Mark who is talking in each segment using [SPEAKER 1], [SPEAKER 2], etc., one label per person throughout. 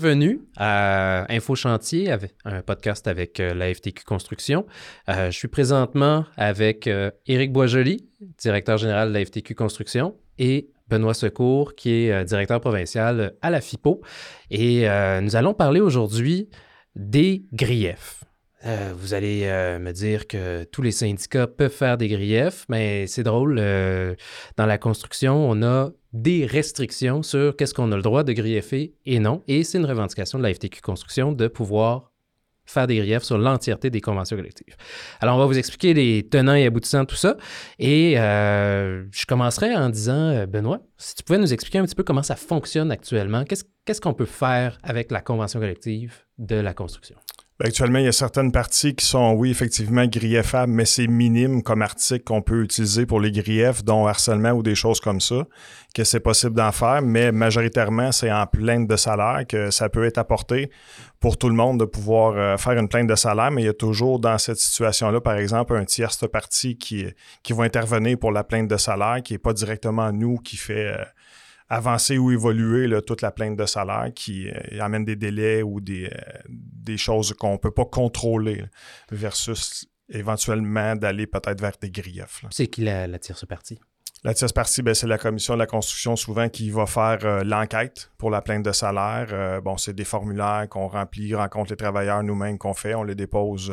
[SPEAKER 1] Bienvenue à Info Chantier, un podcast avec euh, la FTQ Construction. Euh, je suis présentement avec euh, Éric Boisjoli, directeur général de la FTQ Construction, et Benoît Secours, qui est directeur provincial à la FIPO. Et nous allons parler aujourd'hui des griefs. vous allez me dire que tous les syndicats peuvent faire des griefs, mais c'est drôle, dans la construction, on a des restrictions sur qu'est-ce qu'on a le droit de griefer et non. Et c'est une revendication de la FTQ Construction de pouvoir faire des griefs sur l'entièreté des conventions collectives. Alors, on va vous expliquer les tenants et aboutissants de tout ça. Et euh, je commencerai en disant, euh, Benoît, si tu pouvais nous expliquer un petit peu comment ça fonctionne actuellement, qu'est-ce qu'on peut faire avec la convention collective de la construction?
[SPEAKER 2] Ben, actuellement, il y a certaines parties qui sont, oui, effectivement, grieffables, mais c'est minime comme article qu'on peut utiliser pour les griefs, dont harcèlement ou des choses comme ça, que c'est possible d'en faire, mais majoritairement, c'est en plainte de salaire que ça peut être apporté pour tout le monde de pouvoir euh, faire une plainte de salaire, mais il y a toujours dans cette situation-là, par exemple, un tierce partie qui, qui va intervenir pour la plainte de salaire, qui n'est pas directement nous qui fait... Euh, avancer ou évoluer toute la plainte de salaire qui euh, amène des délais ou des, euh, des choses qu'on ne peut pas contrôler versus éventuellement d'aller peut-être vers des griefs.
[SPEAKER 1] C'est qui la, la tierce partie?
[SPEAKER 2] La tierce partie, ben, c'est la commission de la construction souvent qui va faire euh, l'enquête pour la plainte de salaire. bon, c'est des formulaires qu'on remplit, rencontre les travailleurs nous-mêmes qu'on fait, on les dépose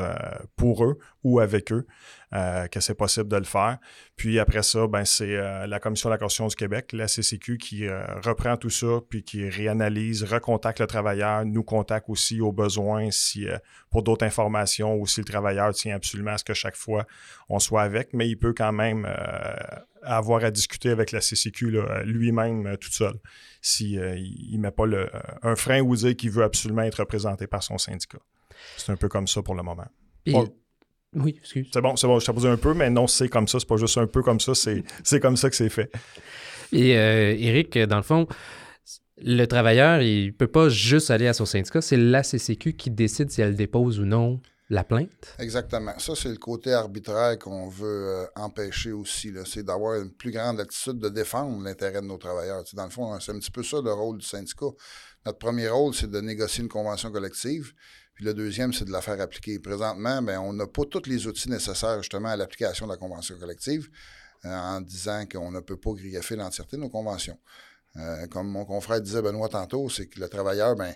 [SPEAKER 2] pour eux ou avec eux. Euh, que c'est possible de le faire. Puis après ça, ben, c'est euh, la Commission de la Constitution du Québec, la CCQ, qui euh, reprend tout ça, puis qui réanalyse, recontacte le travailleur, nous contacte aussi au besoin si, pour d'autres informations ou si le travailleur tient absolument à ce que chaque fois on soit avec, mais il peut quand même avoir à discuter avec la CCQ lui-même tout seul s'il ne met pas le, un frein ou dire qu'il veut absolument être représenté par son syndicat. C'est un peu comme ça pour le moment.
[SPEAKER 1] Oui, excuse.
[SPEAKER 2] C'est bon, c'est bon, je t'ai un peu, mais non, c'est comme ça, c'est pas juste un peu comme ça, c'est comme ça que c'est fait.
[SPEAKER 1] Et euh, Eric, dans le fond, le travailleur, il peut pas juste aller à son syndicat, c'est la CCQ qui décide si elle dépose ou non la plainte.
[SPEAKER 3] Exactement. Ça, c'est le côté arbitraire qu'on veut euh, empêcher aussi. C'est d'avoir une plus grande attitude de défendre l'intérêt de nos travailleurs. dans le fond, c'est un petit peu ça le rôle du syndicat. Notre premier rôle, c'est de négocier une convention collective. Puis le deuxième, c'est de la faire appliquer. Présentement, bien, on n'a pas tous les outils nécessaires justement à l'application de la convention collective euh, en disant qu'on ne peut pas griffer l'entièreté de nos conventions. Euh, comme mon confrère disait Benoît tantôt, c'est que le travailleur, ben,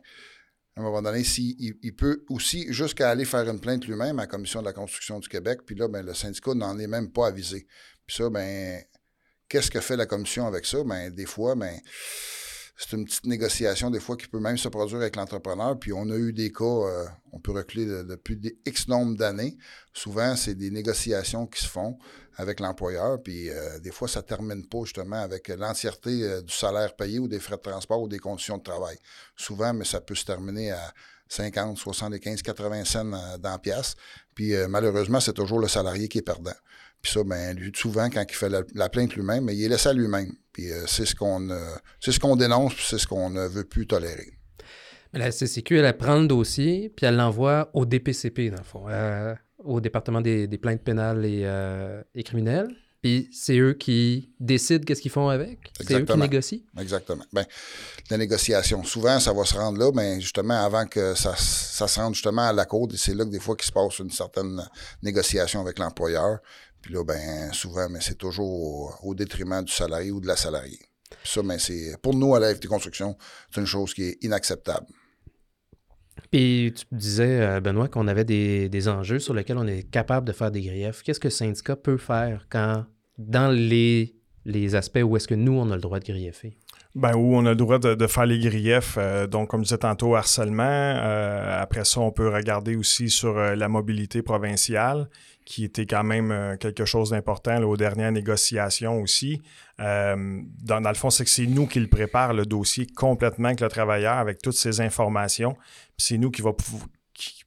[SPEAKER 3] à un moment donné, s'il il, peut aussi jusqu'à aller faire une plainte lui-même à la Commission de la construction du Québec, puis là, ben, le syndicat n'en est même pas avisé. Puis ça, ben, qu'est-ce que fait la Commission avec ça? Ben, des fois, ben, c'est une petite négociation des fois qui peut même se produire avec l'entrepreneur. Puis on a eu des cas, euh, on peut reculer depuis des X nombre d'années. Souvent, c'est des négociations qui se font avec l'employeur. Puis euh, des fois, ça ne termine pas justement avec l'entièreté euh, du salaire payé ou des frais de transport ou des conditions de travail. Souvent, mais ça peut se terminer à 50, 75, 80 cents dans la pièce. Puis malheureusement, c'est toujours le salarié qui est perdant. Puis ça, ben, lui, souvent, quand il fait la, plainte lui-même, mais il est laissé à lui-même. Puis euh, c'est ce qu'on euh, c'est ce qu'on dénonce, puis c'est ce qu'on ne veut plus tolérer.
[SPEAKER 1] Mais la CCQ, elle, prend le dossier, puis elle l'envoie au DPCP, dans le fond, euh, au département des, plaintes pénales et, criminelles. Puis c'est eux qui décident qu'est-ce qu'ils font avec? C'est eux qui négocient?
[SPEAKER 3] Exactement. Bien, la négociation, souvent, ça va se rendre là, mais justement, avant que ça, ça se rende justement à la côte, c'est là que des fois qu'il se passe une certaine négociation avec l'employeur. Puis là, ben, souvent, mais c'est toujours au, détriment du salarié ou de la salariée. Puis ça, ben, c'est, pour nous, à la FT Construction, c'est une chose qui est inacceptable.
[SPEAKER 1] Puis tu disais, euh, Benoît, qu'on avait des, des, enjeux sur lesquels on est capable de faire des griefs. Qu'est-ce que le syndicat peut faire quand, dans les, les aspects où est-ce que nous, on a le droit de griefer?
[SPEAKER 2] Ben, où on a le droit de, faire les griefs. Euh, donc, comme je disais tantôt, harcèlement. Euh, après ça, on peut regarder aussi sur la mobilité provinciale qui était quand même euh, quelque chose d'important aux dernières négociations aussi. Euh, dans, le fond, c'est que c'est nous qui le prépare le dossier complètement avec le travailleur, avec toutes ces informations. C'est nous qui va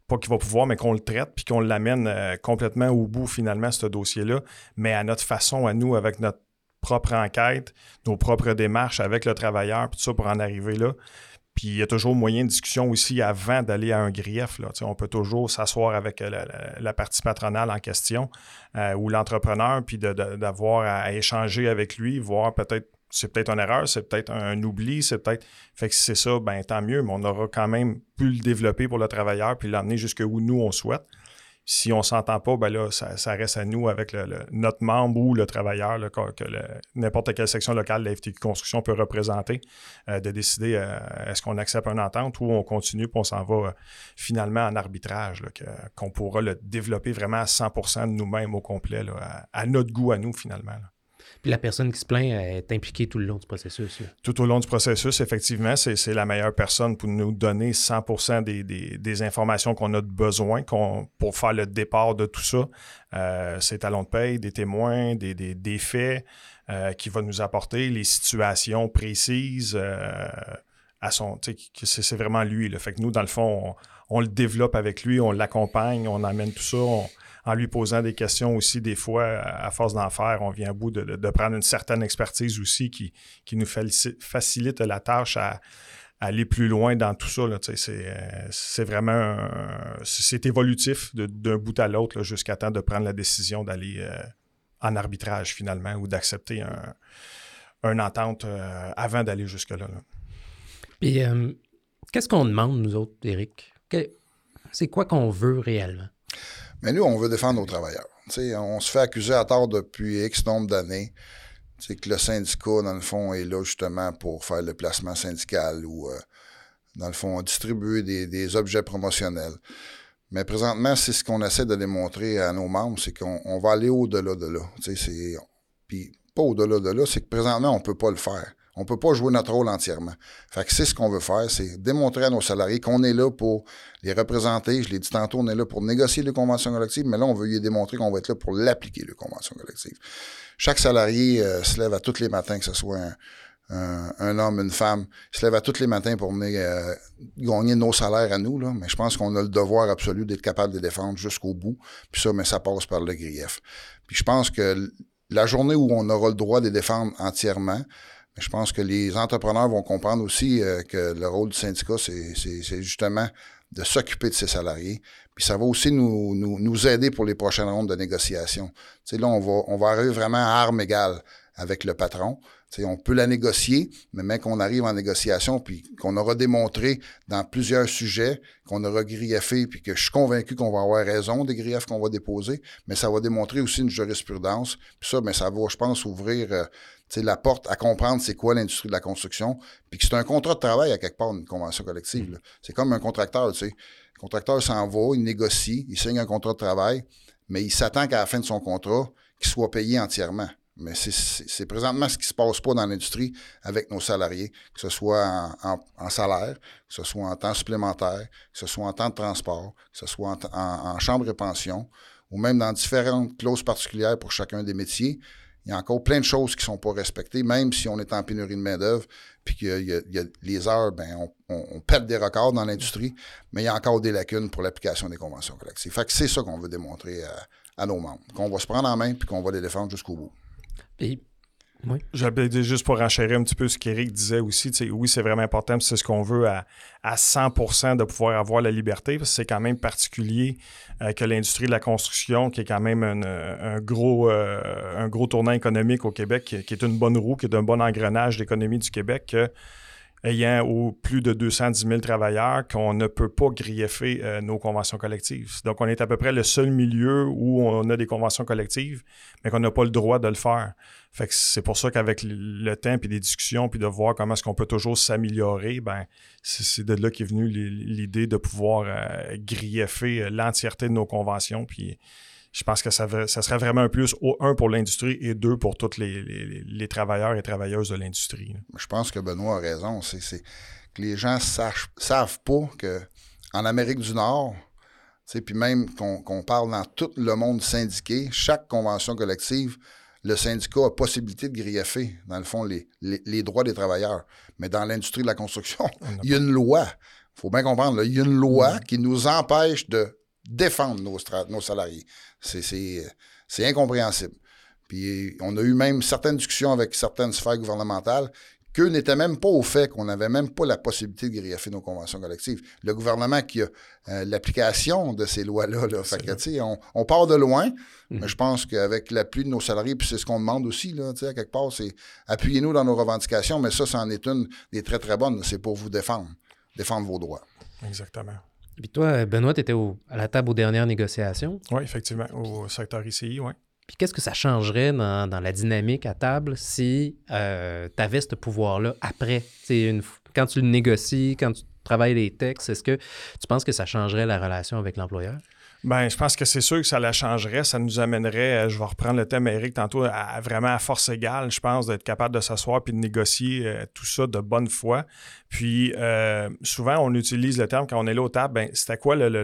[SPEAKER 2] pas qu'il va pouvoir, mais qu'on le traite, puis qu'on l'amène euh, complètement au bout finalement, ce dossier-là, mais à notre façon, à nous, avec notre propre enquête, nos propres démarches avec le travailleur, puis tout ça pour en arriver là. Puis il y a toujours moyen de discussion aussi avant d'aller à un grief. Là. on peut toujours s'asseoir avec euh, la, partie patronale en question euh, ou l'entrepreneur, puis d'avoir à, échanger avec lui, voir peut-être c'est peut-être une erreur, c'est peut-être un, oubli, c'est peut-être. Fait que si c'est ça, ben tant mieux, mais on aura quand même pu le développer pour le travailleur puis l'amener jusque où nous on souhaite. Si on ne s'entend pas, ben là, ça, reste à nous avec notre membre ou le travailleur que n'importe quelle section locale de la FTQ Construction peut représenter, euh, de décider euh, est-ce qu'on accepte une entente ou on continue puis on s'en va euh, finalement en arbitrage, qu'on pourra le développer vraiment à 100 de nous-mêmes au complet, à, notre goût à nous finalement.
[SPEAKER 1] Puis la personne qui se plaint est impliquée tout le long du processus.
[SPEAKER 2] Tout au long du processus, effectivement, c'est la meilleure personne pour nous donner 100% des, informations qu'on a besoin pour faire le départ de tout ça. Euh, ses de paye, des témoins, des, faits euh, qui va nous apporter, les situations précises. Euh, à son, c'est vraiment lui. le Fait que nous, dans le fond, on, le développe avec lui, on l'accompagne, on amène tout ça, en lui posant des questions aussi, des fois, à force d'en faire, on vient à bout de, prendre une certaine expertise aussi qui, nous facilite la tâche à, aller plus loin dans tout ça. Euh, c'est vraiment c'est évolutif d'un bout à l'autre jusqu'à temps de prendre la décision d'aller euh, en arbitrage finalement ou d'accepter un, une entente euh, avant d'aller jusque-là.
[SPEAKER 1] Et qu'est-ce qu'on demande, nous autres, Eric? C'est quoi qu'on veut réellement?
[SPEAKER 3] Mais nous, on veut défendre nos travailleurs. on se fait accuser à tort depuis X nombre d'années que le syndicat, dans le fond, est là justement pour faire le placement syndical ou, euh, dans le fond, distribuer des, objets promotionnels. Mais présentement, c'est ce qu'on essaie de démontrer à nos membres, c'est qu'on va aller au-delà de là. Puis pas au-delà de là, c'est que présentement, on ne peut pas le faire. On peut pas jouer notre rôle entièrement. Fait que c'est ce qu'on veut faire, c'est démontrer à nos salariés qu'on est là pour les représenter. Je l'ai dit tantôt, on est là pour négocier les conventions collectives, mais là, on veut lui démontrer qu'on va être là pour l'appliquer, les conventions collectives. Chaque salarié euh, se lève à tous les matins, que ce soit un, homme, une femme, se lève à tous les matins pour euh, gagner nos salaires à nous, là, mais je pense qu'on a le devoir absolu d'être capable de les défendre jusqu'au bout. Puis ça, mais ça passe par le grief. Puis je pense que la journée où on aura le droit de les défendre entièrement, je pense que les entrepreneurs vont comprendre aussi euh, que le rôle du syndicat, c'est justement de s'occuper de ses salariés. Puis ça va aussi nous, nous, aider pour les prochaines rondes de négociation. Tu là, on va, on arriver vraiment à armes égales avec le patron on peut la négocier, mais même qu'on arrive en négociation, puis qu'on aura démontré dans plusieurs sujets, qu'on aura grieffé, puis que je suis convaincu qu'on va avoir raison des griefs qu'on va déposer, mais ça va démontrer aussi une jurisprudence. Puis ça, mais ça va, je pense, ouvrir euh, la porte à comprendre c'est quoi l'industrie de la construction, puis que c'est un contrat de travail à quelque part, une convention collective. C'est comme un contracteur, tu sais. Le contracteur s'en va, il négocie, il signe un contrat de travail, mais il s'attend qu'à la fin de son contrat, qu'il soit payé entièrement. Mais c'est présentement ce qui se passe pas dans l'industrie avec nos salariés, que ce soit en, salaire, que ce soit en temps supplémentaire, que ce soit en temps de transport, que ce soit en, chambre et pension, ou même dans différentes clauses particulières pour chacun des métiers. Il y a encore plein de choses qui ne sont pas respectées, même si on est en pénurie de main-d'œuvre, puis qu'il y, a les heures, ben, on, pète des records dans l'industrie, mais il y a encore des lacunes pour l'application des conventions collectives. Fait que c'est ça qu'on veut démontrer à, nos membres, qu'on va se prendre en main puis qu'on va les défendre jusqu'au bout.
[SPEAKER 1] Oui.
[SPEAKER 2] J'avais juste pour enchérir un petit peu ce qu'Éric disait aussi, oui, c'est vraiment important, c'est ce qu'on veut à, à 100% de pouvoir avoir la liberté, c'est quand même particulier euh, que l'industrie de la construction, qui est quand même un, gros, euh, un gros tournant économique au Québec, qui, est une bonne roue, qui est un bon engrenage d'économie du Québec, ayant au plus de 210 000 travailleurs qu'on ne peut pas grieffer euh, nos conventions collectives. Donc, on est à peu près le seul milieu où on a des conventions collectives, mais qu'on n'a pas le droit de le faire. Fait que c'est pour ça qu'avec le temps puis des discussions puis de voir comment est-ce qu'on peut toujours s'améliorer, ben c'est de là qu'est venue l'idée de pouvoir euh, grieffer l'entièreté de nos conventions puis je pense que ça, ça, serait vraiment un plus, un pour l'industrie et deux pour tous les, travailleurs et travailleuses de l'industrie.
[SPEAKER 3] Je pense que Benoît a raison. C'est que les gens ne savent pas qu'en Amérique du Nord, puis même qu'on parle dans tout le monde syndiqué, chaque convention collective, le syndicat a possibilité de greffer, dans le fond, les, les droits des travailleurs. Mais dans l'industrie de la construction, il y a une loi. Il faut bien comprendre, il y a une loi qui nous empêche de défendre nos, nos salariés. C'est incompréhensible. Puis on a eu même certaines discussions avec certaines sphères gouvernementales qu'eux n'étaient même pas au fait qu'on n'avait même pas la possibilité de greffer nos conventions collectives. Le gouvernement qui a euh, l'application de ces lois-là, là, on, on, part de loin, mhm. mais je pense qu'avec l'appui de nos salariés, puis c'est ce qu'on demande aussi, là, à quelque part, c'est appuyez-nous dans nos revendications, mais ça, c'en est une des très, très bonnes, c'est pour vous défendre, défendre vos droits.
[SPEAKER 2] Exactement.
[SPEAKER 1] Puis toi, Benoît, tu étais à la table aux dernières négociations.
[SPEAKER 2] Oui, effectivement, au secteur ICI, oui.
[SPEAKER 1] Puis qu'est-ce que ça changerait dans, la dynamique à table si euh, tu avais ce pouvoir-là après? Une, quand tu le négocies, quand tu travailles les textes, est-ce que tu penses que ça changerait la relation avec l'employeur?
[SPEAKER 2] Bien, je pense que c'est sûr que ça la changerait. Ça nous amènerait, euh, je vais reprendre le thème, Eric, tantôt, à, vraiment à force égale, je pense, d'être capable de s'asseoir puis de négocier euh, tout ça de bonne foi. Puis, souvent, on utilise le terme quand on est là au table, ben, c'était quoi le, le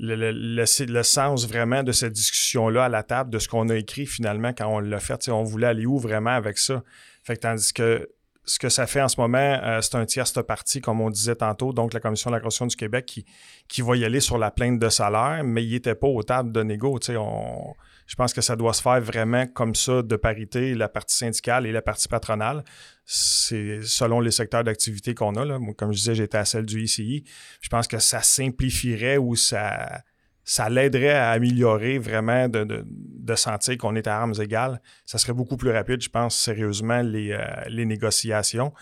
[SPEAKER 2] le, le, sens vraiment de cette discussion-là à la table, de ce qu'on a écrit finalement quand on l'a fait? On voulait aller où vraiment avec ça? Fait que tandis que ce que ça fait en ce moment, euh, c'est un tierce parti, comme on disait tantôt, donc la Commission de la Constitution du Québec qui, qui va y aller sur la plainte de salaire, mais il n'était pas aux tables de négo. On, je pense que ça doit se faire vraiment comme ça, de parité, la partie syndicale et la partie patronale. C'est selon les secteurs d'activité qu'on a. Là. comme je disais, j'étais à celle du ICI. Je pense que ça simplifierait ou ça, ça l'aiderait à améliorer vraiment de, de, sentir qu'on est à armes égales. Ça serait beaucoup plus rapide, je pense, sérieusement, les, euh, les négociations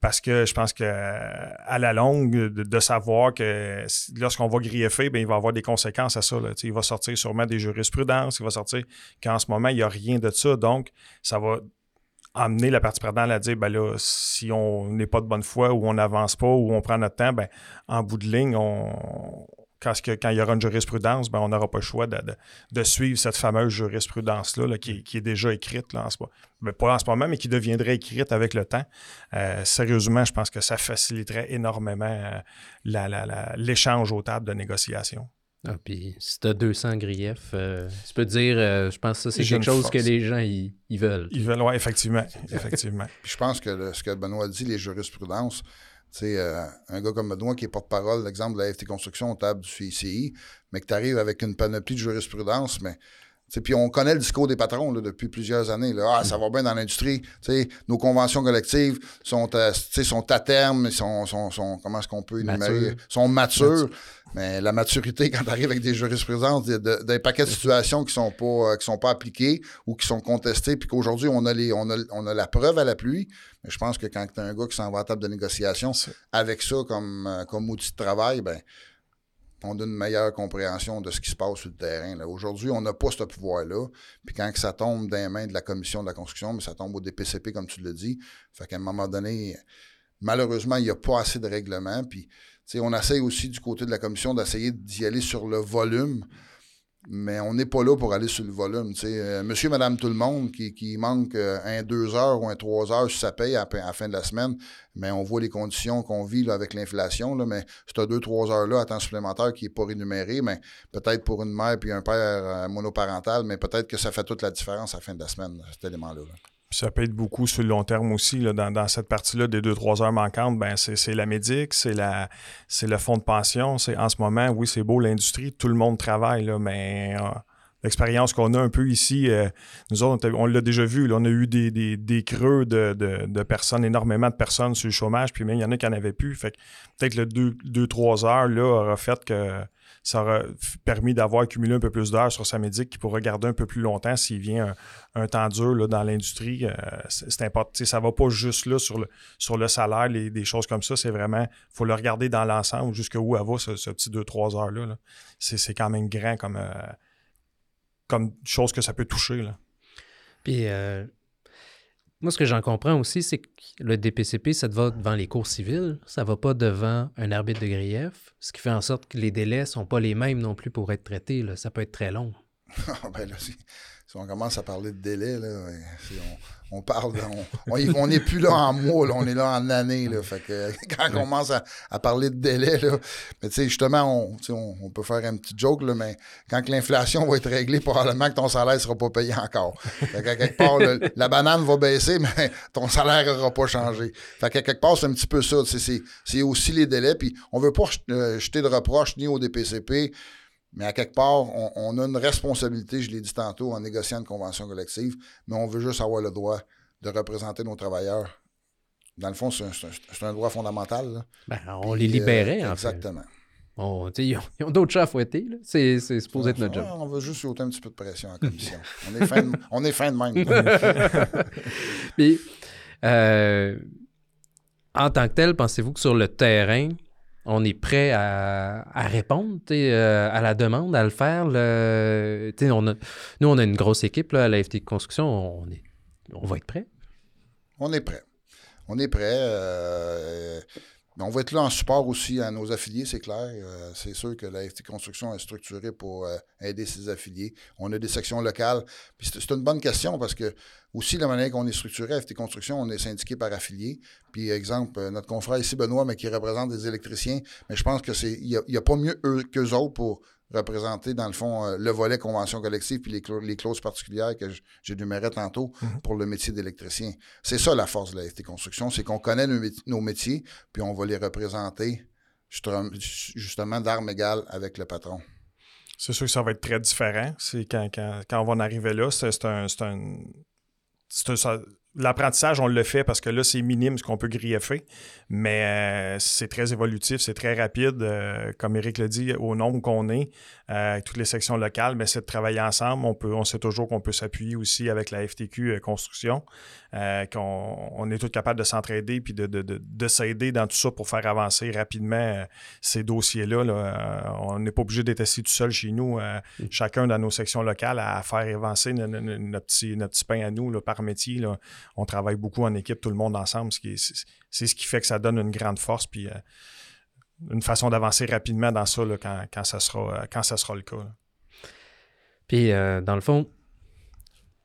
[SPEAKER 2] parce que je pense que à la longue, de, savoir que lorsqu'on va griffer, bien, il va avoir des conséquences à ça. Il va sortir sûrement des jurisprudences, il va sortir qu'en ce moment, il n'y a rien de ça. Donc, ça va amener la partie perdante à dire ben là, si on n'est pas de bonne foi ou on n'avance pas ou on prend notre temps, ben, en bout de ligne, on, quand, quand, il y aura une jurisprudence, ben, on n'aura pas le choix de, suivre cette fameuse jurisprudence-là qui, est déjà écrite là, en ce moment. Ben, pas en ce moment, mais qui deviendrait écrite avec le temps. Euh, sérieusement, je pense que ça faciliterait énormément euh, l'échange aux tables de négociation.
[SPEAKER 1] Ah, puis si tu as 200 griefs, euh, tu peux dire, je pense que ça, c'est quelque chose que les gens ils, veulent.
[SPEAKER 2] Ils veulent, oui, effectivement. effectivement.
[SPEAKER 3] puis je pense que ce que Benoît dit, les jurisprudences, euh, un gars comme Benoît qui est porte-parole, l'exemple de la FT Construction au table du CICI, mais que tu arrives avec une panoplie de jurisprudence, mais puis on connaît le discours des patrons là, depuis plusieurs années. Là. Ah, ça va bien dans l'industrie. Nos conventions collectives sont à, sont à terme, sont, sont, sont comment est-ce qu'on peut énumérer? sont matures. Mais la maturité, quand tu arrives avec des jurisprudences, des, paquets de situations qui sont pas euh, qui sont pas appliquées ou qui sont contestées, puis qu'aujourd'hui, on a les on a, on a la preuve à la pluie. Mais je pense que quand tu as un gars qui s'en va à table de négociation avec ça comme, euh, comme outil de travail, ben on a une meilleure compréhension de ce qui se passe sur le terrain. Aujourd'hui, on n'a pas ce pouvoir-là. Puis quand ça tombe dans les mains de la commission de la construction, mais ça tombe au DPCP, comme tu l'as dit. Fait qu'à un moment donné, malheureusement, il n'y a pas assez de règlements. Puis, on essaye aussi du côté de la commission d'essayer d'y aller sur le volume mais on n'est pas là pour aller sur le volume. Euh, monsieur, madame, tout le monde qui, qui manque euh, un deux heures ou un trois heures sa paye à, la fin de la semaine, mais on voit les conditions qu'on vit avec l'inflation. Mais c'est deux, trois heures-là à temps supplémentaire qui n'est pas rémunéré, mais peut-être pour une mère puis un père euh, monoparental, mais peut-être que ça fait toute la différence à la fin de la semaine, cet élément-là. là
[SPEAKER 2] ça peut être beaucoup sur le long terme aussi. Là, dans, cette partie-là des deux, trois heures manquantes, ben c'est la médic, c'est le fonds de pension. C'est en ce moment, oui, c'est beau l'industrie, tout le monde travaille, là, mais euh, l'expérience qu'on a un peu ici, euh, nous autres, on l'a déjà vu, là, on a eu des, des, des creux de, de, personnes, énormément de personnes sur le chômage, puis même il y en a qui n'en avaient plus. Fait peut-être le deux, deux, trois heures là, aura fait que ça aura permis d'avoir accumulé un peu plus d'heures sur sa médic qui pourra garder un peu plus longtemps s'il vient un, temps dur là, dans l'industrie. Euh, c'est important. Ça ne va pas juste là sur le, sur le salaire, les, des choses comme ça. C'est vraiment, il faut le regarder dans l'ensemble, jusqu'où elle va, ce, petit 2-3 heures-là. C'est quand même grand comme, euh, comme chose que ça peut toucher. Là.
[SPEAKER 1] Puis, euh, moi, ce que j'en comprends aussi, c'est que le DPCP, ça va devant les cours civils, ça va pas devant un arbitre de grief, ce qui fait en sorte que les délais sont pas les mêmes non plus pour être traités. Ça peut être très long.
[SPEAKER 3] Ah, ben là, si, on commence à parler de délai, là, on parle, on n'est plus là en mois, on est là en année. Là, fait que quand on commence à, parler de délai, là, mais tu sais, justement, on, on, peut faire un petit joke, là, mais quand l'inflation va être réglée, probablement que ton salaire ne sera pas payé encore. Fait que quelque part, la banane va baisser, mais ton salaire n'aura pas changé. Fait que quelque part, c'est un petit peu ça. C'est aussi les délais. Puis on ne veut pas euh, jeter de reproches ni au DPCP, mais à quelque part, on, a une responsabilité, je l'ai dit tantôt, en négociant une convention collective, mais on veut juste avoir le droit de représenter nos travailleurs. Dans le fond, c'est un, droit fondamental.
[SPEAKER 1] Ben, on les libérait, en
[SPEAKER 3] fait. Exactement.
[SPEAKER 1] ils ont, d'autres chats à fouetter. C'est supposé être notre job.
[SPEAKER 3] On va juste sauter un petit peu de pression en commission. on, est fin de, on est fin de même.
[SPEAKER 1] Puis, euh, en tant que tel, pensez-vous que sur le terrain, on est prêt à, répondre euh, à la demande, à le faire? On nous, on a une grosse équipe là, à la FT Construction. On, est, on va être prêt?
[SPEAKER 3] On est prêt. On est prêt. Euh, on va être là en support aussi à nos affiliés, c'est clair. Euh, c'est sûr que la FT Construction est structurée pour euh, aider ses affiliés. On a des sections locales. C'est une bonne question parce que aussi la manière qu'on est structuré à FT Construction, on est syndiqué par affiliés. Puis exemple, euh, notre confrère ici, Benoît, mais qui représente des électriciens, mais je pense que c'est il n'y a, pas mieux qu'eux autres pour représenter, dans le fond, euh, le volet convention collective puis les, clauses particulières que j'énumérais tantôt mhm. pour le métier d'électricien. C'est ça la force de la FT Construction, c'est qu'on connaît nos, métiers, puis on va les représenter justement d'armes égales avec le patron.
[SPEAKER 2] C'est sûr que ça va être très différent. C'est quand, on va en arriver là, c'est un, un, L'apprentissage, on le fait parce que là, c'est minime ce qu'on peut griffer, mais euh, c'est très évolutif, c'est très rapide. Euh, comme Eric l'a dit, au nombre qu'on est, euh, toutes les sections locales, mais c'est de travailler ensemble. On, peut, on sait toujours qu'on peut s'appuyer aussi avec la FTQ Construction, qu'on on est tous capables de s'entraider puis de, de, s'aider dans tout ça pour faire avancer rapidement ces dossiers-là. on n'est pas obligé d'être assis tout seul chez nous, mm. chacun dans nos sections locales, à faire avancer notre, petit, notre petit pain à nous là, par métier. Là on travaille beaucoup en équipe, tout le monde ensemble. C'est ce qui fait que ça donne une grande force puis euh, une façon d'avancer rapidement dans ça quand, ça sera, quand ça sera le cas.
[SPEAKER 1] Puis, euh, dans le fond,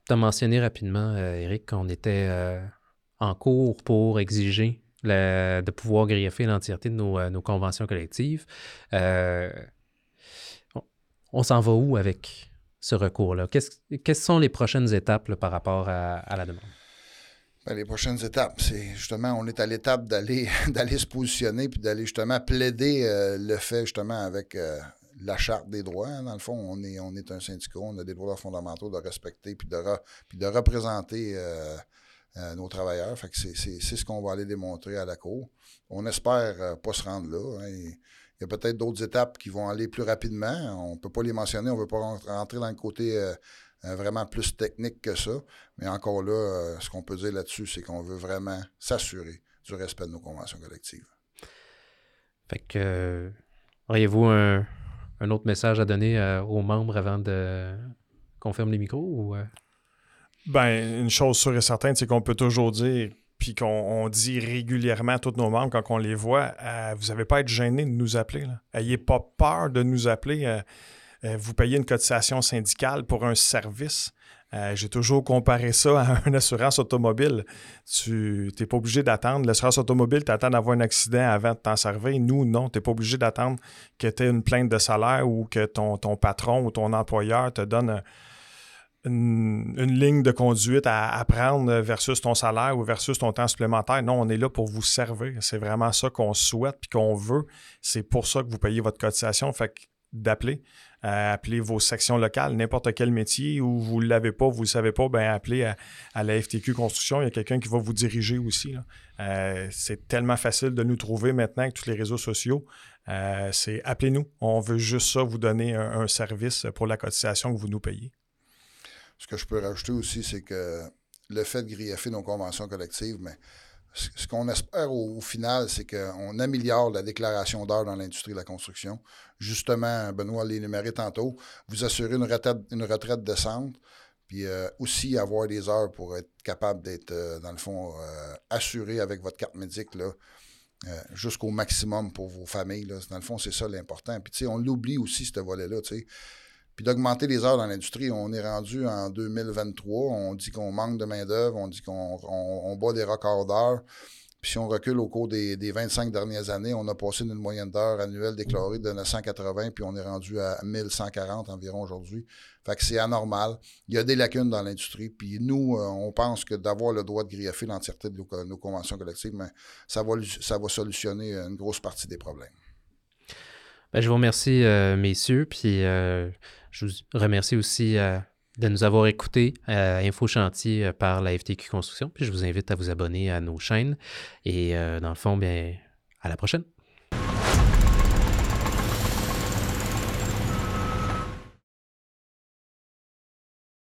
[SPEAKER 1] tu as mentionné rapidement, euh, Eric, qu'on était en cours pour exiger de pouvoir greffer l'entièreté de nos, conventions collectives. on, s'en va où avec ce recours-là? Quelles sont les prochaines étapes par rapport à la demande?
[SPEAKER 3] Ben, les prochaines étapes, c'est justement, on est à l'étape d'aller d'aller se positionner puis d'aller justement plaider euh, le fait justement avec euh, la charte des droits. Hein. dans le fond, on est, on est un syndicat, on a des droits fondamentaux de respecter puis de, représenter euh, nos travailleurs. Fait que c'est, ce qu'on va aller démontrer à la Cour. On espère pas se rendre là. Hein. il y a peut-être d'autres étapes qui vont aller plus rapidement. On ne peut pas les mentionner, on ne veut pas rentrer dans le côté euh, vraiment plus technique que ça. Mais encore là, euh, ce qu'on peut dire là-dessus, c'est qu'on veut vraiment s'assurer du respect de nos conventions collectives.
[SPEAKER 1] Fait que, euh, auriez-vous un, autre message à donner aux membres avant de qu'on ferme les micros ou,
[SPEAKER 2] Ben, une chose sûre et certaine, c'est qu'on peut toujours dire, puis qu'on dit régulièrement à tous nos membres quand on les voit, vous n'avez pas à être gêné de nous appeler. Ayez pas peur de nous appeler. Euh, vous payez une cotisation syndicale pour un service. Euh, j'ai toujours comparé ça à une assurance automobile. Tu n'es pas obligé d'attendre. L'assurance automobile, tu attends d'avoir un accident avant de t'en servir. Nous, non. Tu n'es pas obligé d'attendre que tu aies une plainte de salaire ou que ton, ton, patron ou ton employeur te donne une, ligne de conduite à, à, prendre versus ton salaire ou versus ton temps supplémentaire. Non, on est là pour vous servir. C'est vraiment ça qu'on souhaite et qu'on veut. C'est pour ça que vous payez votre cotisation. Fait d'appeler. Appelez vos sections locales, n'importe quel métier où vous ne l'avez pas, vous ne le savez pas, ben appelez à, la FTQ Construction. Il y a quelqu'un qui va vous diriger aussi. Euh, c'est tellement facile de nous trouver maintenant avec tous les réseaux sociaux. Euh, c'est appelez-nous. On veut juste ça, vous donner un, service pour la cotisation que vous nous payez.
[SPEAKER 3] Ce que je peux rajouter aussi, c'est que le fait de griffer nos conventions collectives, mais ce qu'on espère au, final, c'est qu'on améliore la déclaration d'heures dans l'industrie de la construction. Justement, Benoît l'a énuméré tantôt, vous assurer une retraite, une décente, puis euh, aussi avoir des heures pour être capable d'être, euh, dans le fond, euh, assuré avec votre carte médic là, jusqu'au maximum pour vos familles. Dans le fond, c'est ça l'important. Puis, tu sais, on l'oublie aussi, ce volet-là, tu sais. Puis d'augmenter les heures dans l'industrie, on est rendu en 2023, on dit qu'on manque de main-d'œuvre, on dit qu'on on, bat des records d'heures. Puis si on recule au cours des, 25 dernières années, on a passé d'une moyenne d'heures annuelle déclarée de 980, puis on est rendu à 1140 environ aujourd'hui. Fait que c'est anormal. Il y a des lacunes dans l'industrie. Puis nous, euh, on pense que d'avoir le droit de greffer l'entièreté de nos, conventions collectives, mais ça va, ça va solutionner une grosse partie des problèmes.
[SPEAKER 1] Ben, je vous remercie, euh, messieurs. Puis euh, je vous remercie aussi à de nous avoir écoutés à Info Chantier par la FTQ Construction. Puis je vous invite à vous abonner à nos chaînes. Et dans le fond, bien, à la prochaine.